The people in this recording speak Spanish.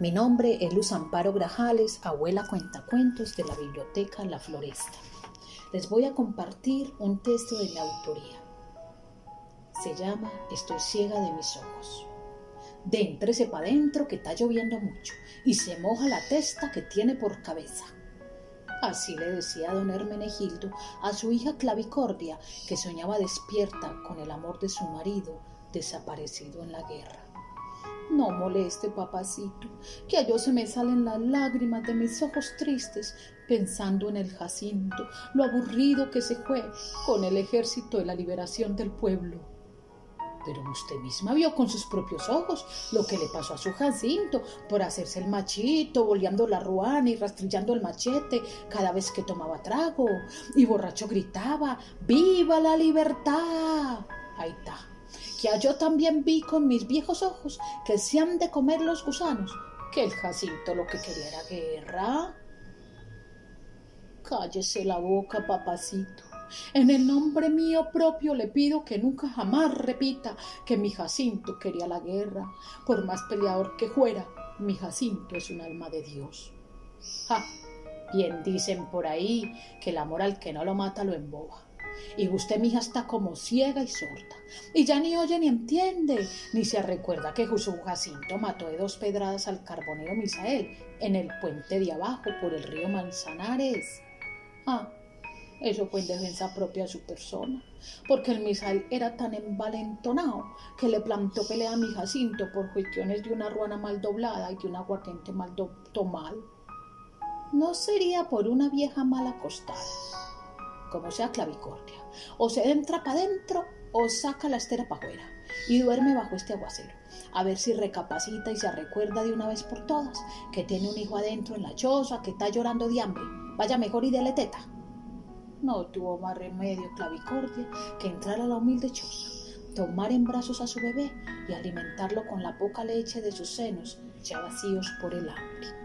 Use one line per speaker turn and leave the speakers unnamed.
Mi nombre es Luz Amparo Grajales, abuela cuentacuentos de la Biblioteca La Floresta. Les voy a compartir un texto de mi autoría. Se llama Estoy ciega de mis ojos. Déntrese pa' dentro que está lloviendo mucho y se moja la testa que tiene por cabeza. Así le decía don Hermenegildo a su hija Clavicordia, que soñaba despierta con el amor de su marido desaparecido en la guerra. No moleste, papacito, que a yo se me salen las lágrimas de mis ojos tristes pensando en el Jacinto, lo aburrido que se fue con el ejército de la liberación del pueblo. Pero usted misma vio con sus propios ojos lo que le pasó a su Jacinto por hacerse el machito, boleando la ruana y rastrillando el machete cada vez que tomaba trago. Y borracho gritaba, ¡Viva la libertad! Ahí está que yo también vi con mis viejos ojos que se han de comer los gusanos, que el Jacinto lo que quería era guerra. Cállese la boca, papacito. En el nombre mío propio le pido que nunca jamás repita que mi Jacinto quería la guerra. Por más peleador que fuera, mi Jacinto es un alma de Dios. Ja, bien dicen por ahí que el amor al que no lo mata lo emboba. Y usted, mija, está como ciega y sorda. Y ya ni oye ni entiende, ni se recuerda que Jesús Jacinto mató de dos pedradas al carbonero Misael en el puente de abajo por el río Manzanares. Ah, eso fue en defensa propia de su persona, porque el Misael era tan envalentonado que le plantó pelea a mi Jacinto por cuestiones de una ruana mal doblada y de un aguardiente mal tomado. No sería por una vieja mal acostada como sea clavicordia. O se entra para adentro o saca la estera para afuera y duerme bajo este aguacero. A ver si recapacita y se recuerda de una vez por todas que tiene un hijo adentro en la choza, que está llorando de hambre. Vaya mejor y dele teta. No tuvo más remedio clavicordia que entrar a la humilde choza, tomar en brazos a su bebé y alimentarlo con la poca leche de sus senos ya vacíos por el hambre.